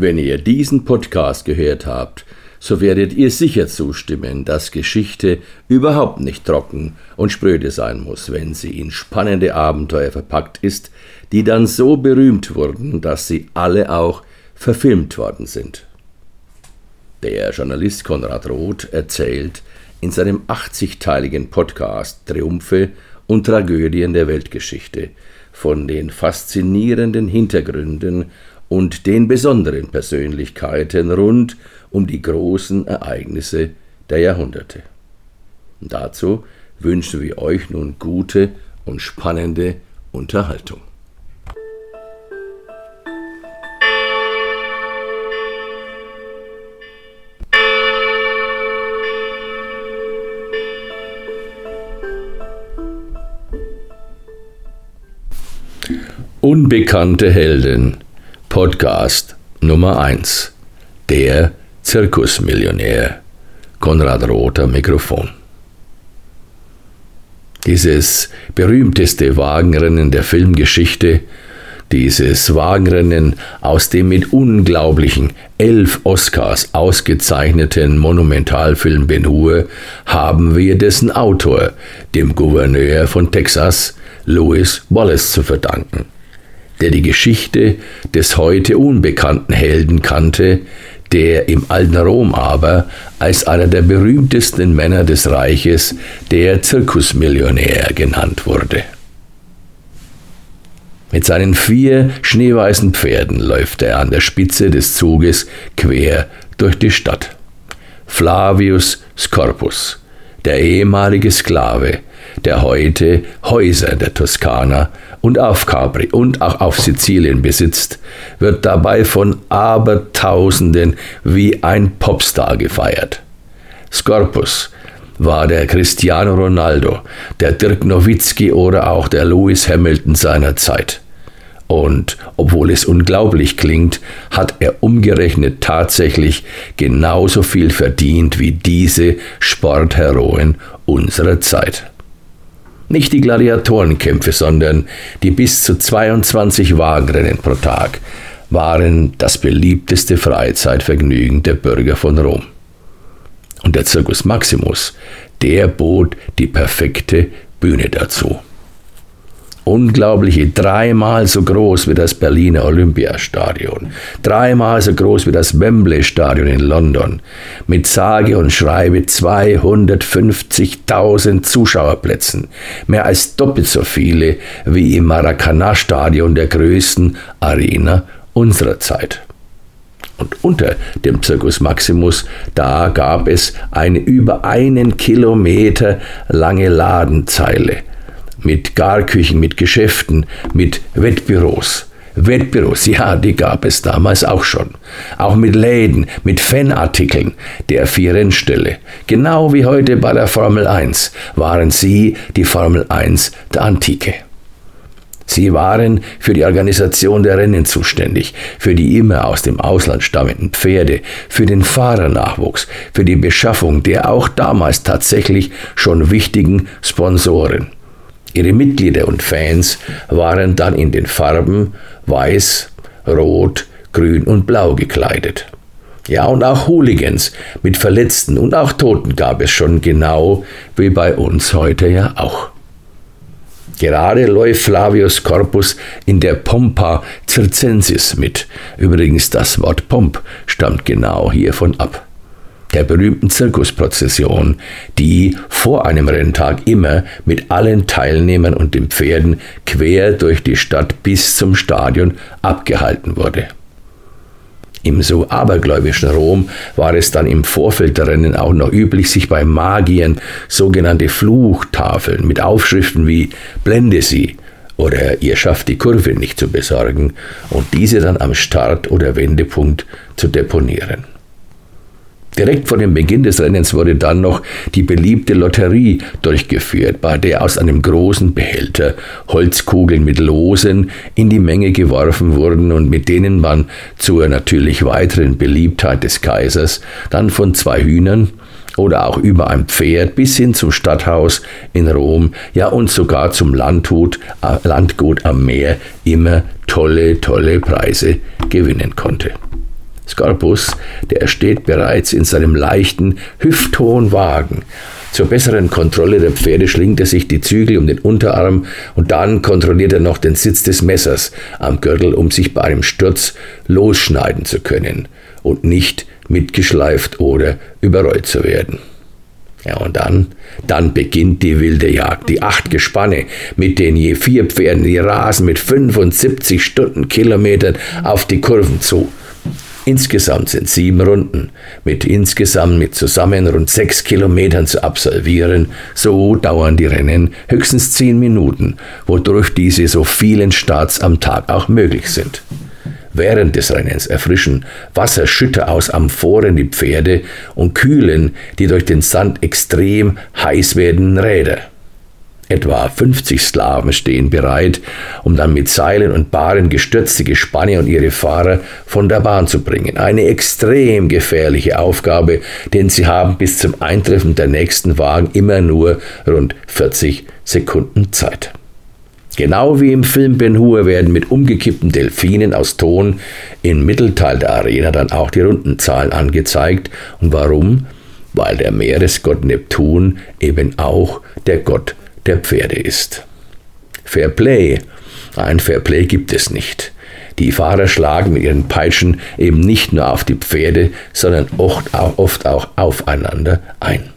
Wenn ihr diesen Podcast gehört habt, so werdet ihr sicher zustimmen, dass Geschichte überhaupt nicht trocken und spröde sein muss, wenn sie in spannende Abenteuer verpackt ist, die dann so berühmt wurden, dass sie alle auch verfilmt worden sind. Der Journalist Konrad Roth erzählt in seinem 80-teiligen Podcast Triumphe und Tragödien der Weltgeschichte von den faszinierenden Hintergründen und den besonderen Persönlichkeiten rund um die großen Ereignisse der Jahrhunderte. Und dazu wünschen wir euch nun gute und spannende Unterhaltung. Unbekannte Helden Podcast Nummer 1 Der Zirkusmillionär. Konrad Rother Mikrofon. Dieses berühmteste Wagenrennen der Filmgeschichte, dieses Wagenrennen aus dem mit unglaublichen elf Oscars ausgezeichneten Monumentalfilm Ben Hur haben wir dessen Autor, dem Gouverneur von Texas, Louis Wallace, zu verdanken der die Geschichte des heute unbekannten Helden kannte, der im alten Rom aber als einer der berühmtesten Männer des Reiches der Zirkusmillionär genannt wurde. Mit seinen vier schneeweißen Pferden läuft er an der Spitze des Zuges quer durch die Stadt. Flavius Scorpus, der ehemalige Sklave, der heute Häuser der Toskana und auf Capri und auch auf Sizilien besitzt, wird dabei von Abertausenden wie ein Popstar gefeiert. Scorpus war der Cristiano Ronaldo, der Dirk Nowitzki oder auch der Lewis Hamilton seiner Zeit. Und obwohl es unglaublich klingt, hat er umgerechnet tatsächlich genauso viel verdient wie diese Sportheroen unserer Zeit. Nicht die Gladiatorenkämpfe, sondern die bis zu 22 Wagenrennen pro Tag waren das beliebteste Freizeitvergnügen der Bürger von Rom. Und der Circus Maximus, der bot die perfekte Bühne dazu unglaubliche, dreimal so groß wie das Berliner Olympiastadion, dreimal so groß wie das Wembley Stadion in London, mit sage und schreibe 250.000 Zuschauerplätzen, mehr als doppelt so viele wie im Maracanã Stadion der größten Arena unserer Zeit. Und unter dem Circus Maximus, da gab es eine über einen Kilometer lange Ladenzeile mit Garküchen, mit Geschäften, mit Wettbüros. Wettbüros, ja, die gab es damals auch schon. Auch mit Läden, mit Fanartikeln der vier Rennställe. Genau wie heute bei der Formel 1 waren sie die Formel 1 der Antike. Sie waren für die Organisation der Rennen zuständig, für die immer aus dem Ausland stammenden Pferde, für den Fahrernachwuchs, für die Beschaffung der auch damals tatsächlich schon wichtigen Sponsoren. Ihre Mitglieder und Fans waren dann in den Farben weiß, rot, grün und blau gekleidet. Ja, und auch Hooligans mit Verletzten und auch Toten gab es schon genau wie bei uns heute ja auch. Gerade läuft Flavius Corpus in der Pompa Circensis mit. Übrigens, das Wort Pomp stammt genau hiervon ab der berühmten Zirkusprozession, die vor einem Renntag immer mit allen Teilnehmern und den Pferden quer durch die Stadt bis zum Stadion abgehalten wurde. Im so abergläubischen Rom war es dann im Vorfeld der Rennen auch noch üblich, sich bei Magiern sogenannte Fluchtafeln mit Aufschriften wie Blende sie oder ihr schafft die Kurve nicht zu besorgen und diese dann am Start oder Wendepunkt zu deponieren. Direkt vor dem Beginn des Rennens wurde dann noch die beliebte Lotterie durchgeführt, bei der aus einem großen Behälter Holzkugeln mit Losen in die Menge geworfen wurden und mit denen man zur natürlich weiteren Beliebtheit des Kaisers dann von zwei Hühnern oder auch über ein Pferd bis hin zum Stadthaus in Rom, ja und sogar zum Landgut, äh, Landgut am Meer immer tolle, tolle Preise gewinnen konnte. Scorpus, der steht bereits in seinem leichten, hüfthohen Wagen. Zur besseren Kontrolle der Pferde schlingt er sich die Zügel um den Unterarm und dann kontrolliert er noch den Sitz des Messers am Gürtel, um sich bei einem Sturz losschneiden zu können und nicht mitgeschleift oder überrollt zu werden. Ja, und dann, dann beginnt die wilde Jagd. Die acht Gespanne mit den je vier Pferden, die rasen mit 75 Stundenkilometern auf die Kurven zu. Insgesamt sind sieben Runden mit insgesamt mit zusammen rund sechs Kilometern zu absolvieren. So dauern die Rennen höchstens zehn Minuten, wodurch diese so vielen Starts am Tag auch möglich sind. Während des Rennens erfrischen Wasserschütter aus Amphoren die Pferde und kühlen die durch den Sand extrem heiß werdenden Räder. Etwa 50 Sklaven stehen bereit, um dann mit Seilen und Bahren gestürzte Gespanne und ihre Fahrer von der Bahn zu bringen. Eine extrem gefährliche Aufgabe, denn sie haben bis zum Eintreffen der nächsten Wagen immer nur rund 40 Sekunden Zeit. Genau wie im Film Ben Hur werden mit umgekippten Delfinen aus Ton im Mittelteil der Arena dann auch die Rundenzahlen angezeigt. Und warum? Weil der Meeresgott Neptun eben auch der Gott der Pferde ist. Fair Play. Ein Fair Play gibt es nicht. Die Fahrer schlagen mit ihren Peitschen eben nicht nur auf die Pferde, sondern oft auch, oft auch aufeinander ein.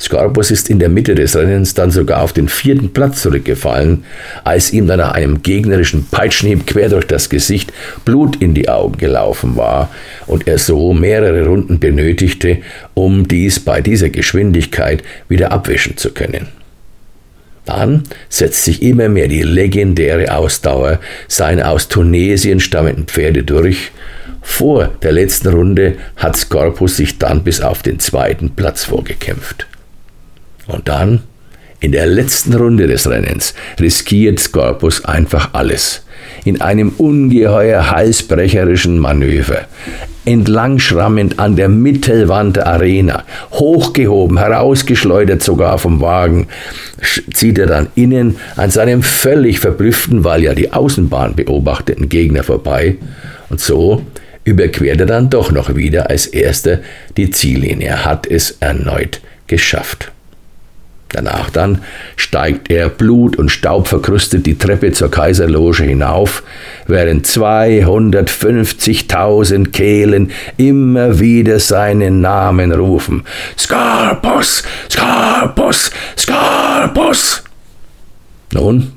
Scorpus ist in der Mitte des Rennens dann sogar auf den vierten Platz zurückgefallen, als ihm dann nach einem gegnerischen Peitschenhieb quer durch das Gesicht Blut in die Augen gelaufen war und er so mehrere Runden benötigte, um dies bei dieser Geschwindigkeit wieder abwischen zu können. Dann setzt sich immer mehr die legendäre Ausdauer seiner aus Tunesien stammenden Pferde durch. Vor der letzten Runde hat Scorpus sich dann bis auf den zweiten Platz vorgekämpft. Und dann, in der letzten Runde des Rennens, riskiert Scorpus einfach alles. In einem ungeheuer halsbrecherischen Manöver entlangschrammend an der Mittelwand der Arena, hochgehoben, herausgeschleudert sogar vom Wagen, zieht er dann innen an seinem völlig verblüfften, weil ja die Außenbahn beobachteten Gegner vorbei und so überquert er dann doch noch wieder als erster die Ziellinie. Er hat es erneut geschafft. Danach dann steigt er blut- und staubverkrüstet die Treppe zur Kaiserloge hinauf, während 250.000 Kehlen immer wieder seinen Namen rufen. Scarpus, Scarpus, Scarpus! Nun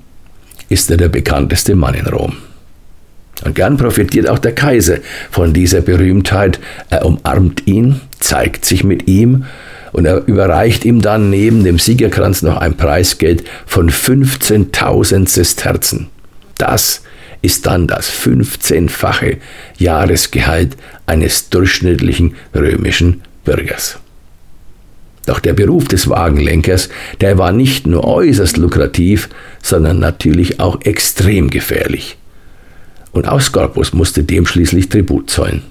ist er der bekannteste Mann in Rom. Und gern profitiert auch der Kaiser von dieser Berühmtheit. Er umarmt ihn, zeigt sich mit ihm und er überreicht ihm dann neben dem Siegerkranz noch ein Preisgeld von 15.000 Sesterzen. Das ist dann das 15-fache Jahresgehalt eines durchschnittlichen römischen Bürgers. Doch der Beruf des Wagenlenkers, der war nicht nur äußerst lukrativ, sondern natürlich auch extrem gefährlich. Und auch Scorpus musste dem schließlich Tribut zollen.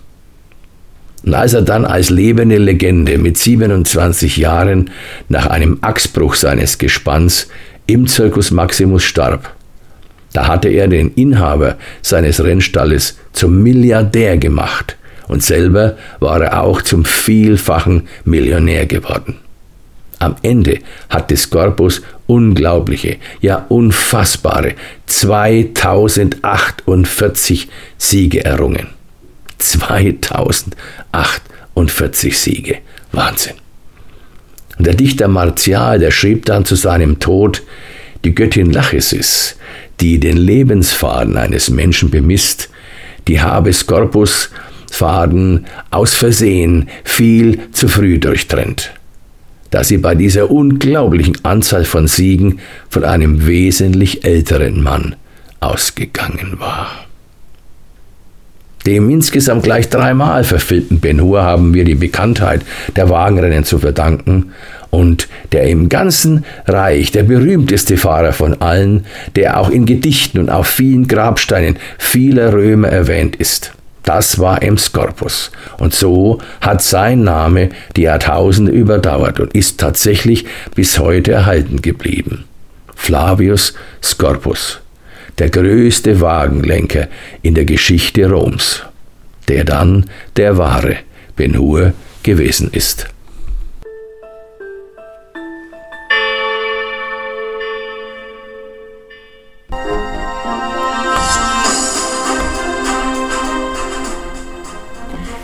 Und als er dann als lebende Legende mit 27 Jahren nach einem Achsbruch seines Gespanns im Circus Maximus starb, da hatte er den Inhaber seines Rennstalles zum Milliardär gemacht und selber war er auch zum vielfachen Millionär geworden. Am Ende hatte Scorpus unglaubliche, ja unfassbare 2048 Siege errungen. 2048 Siege. Wahnsinn. Und der Dichter Martial, der schrieb dann zu seinem Tod, die Göttin Lachesis, die den Lebensfaden eines Menschen bemisst, die habe Scorpus Faden aus Versehen viel zu früh durchtrennt, da sie bei dieser unglaublichen Anzahl von Siegen von einem wesentlich älteren Mann ausgegangen war. Dem insgesamt gleich dreimal verfilmten Ben Hur haben wir die Bekanntheit der Wagenrennen zu verdanken und der im ganzen Reich der berühmteste Fahrer von allen, der auch in Gedichten und auf vielen Grabsteinen vieler Römer erwähnt ist. Das war M. Scorpus. Und so hat sein Name die Jahrtausende überdauert und ist tatsächlich bis heute erhalten geblieben. Flavius Scorpus der größte Wagenlenker in der Geschichte Roms, der dann der wahre Ben Hur gewesen ist.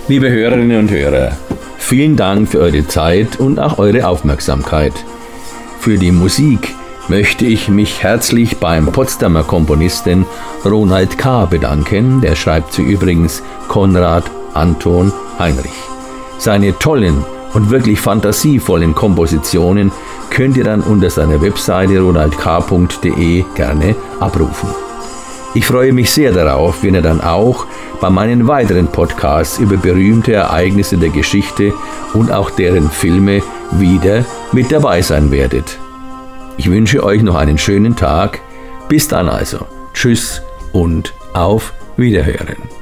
Liebe Hörerinnen und Hörer, vielen Dank für eure Zeit und auch eure Aufmerksamkeit. Für die Musik möchte ich mich herzlich beim Potsdamer Komponisten Ronald K. bedanken, der schreibt sie übrigens Konrad Anton Heinrich. Seine tollen und wirklich fantasievollen Kompositionen könnt ihr dann unter seiner Webseite ronaldk.de gerne abrufen. Ich freue mich sehr darauf, wenn ihr dann auch bei meinen weiteren Podcasts über berühmte Ereignisse der Geschichte und auch deren Filme wieder mit dabei sein werdet. Ich wünsche euch noch einen schönen Tag. Bis dann also. Tschüss und auf Wiederhören.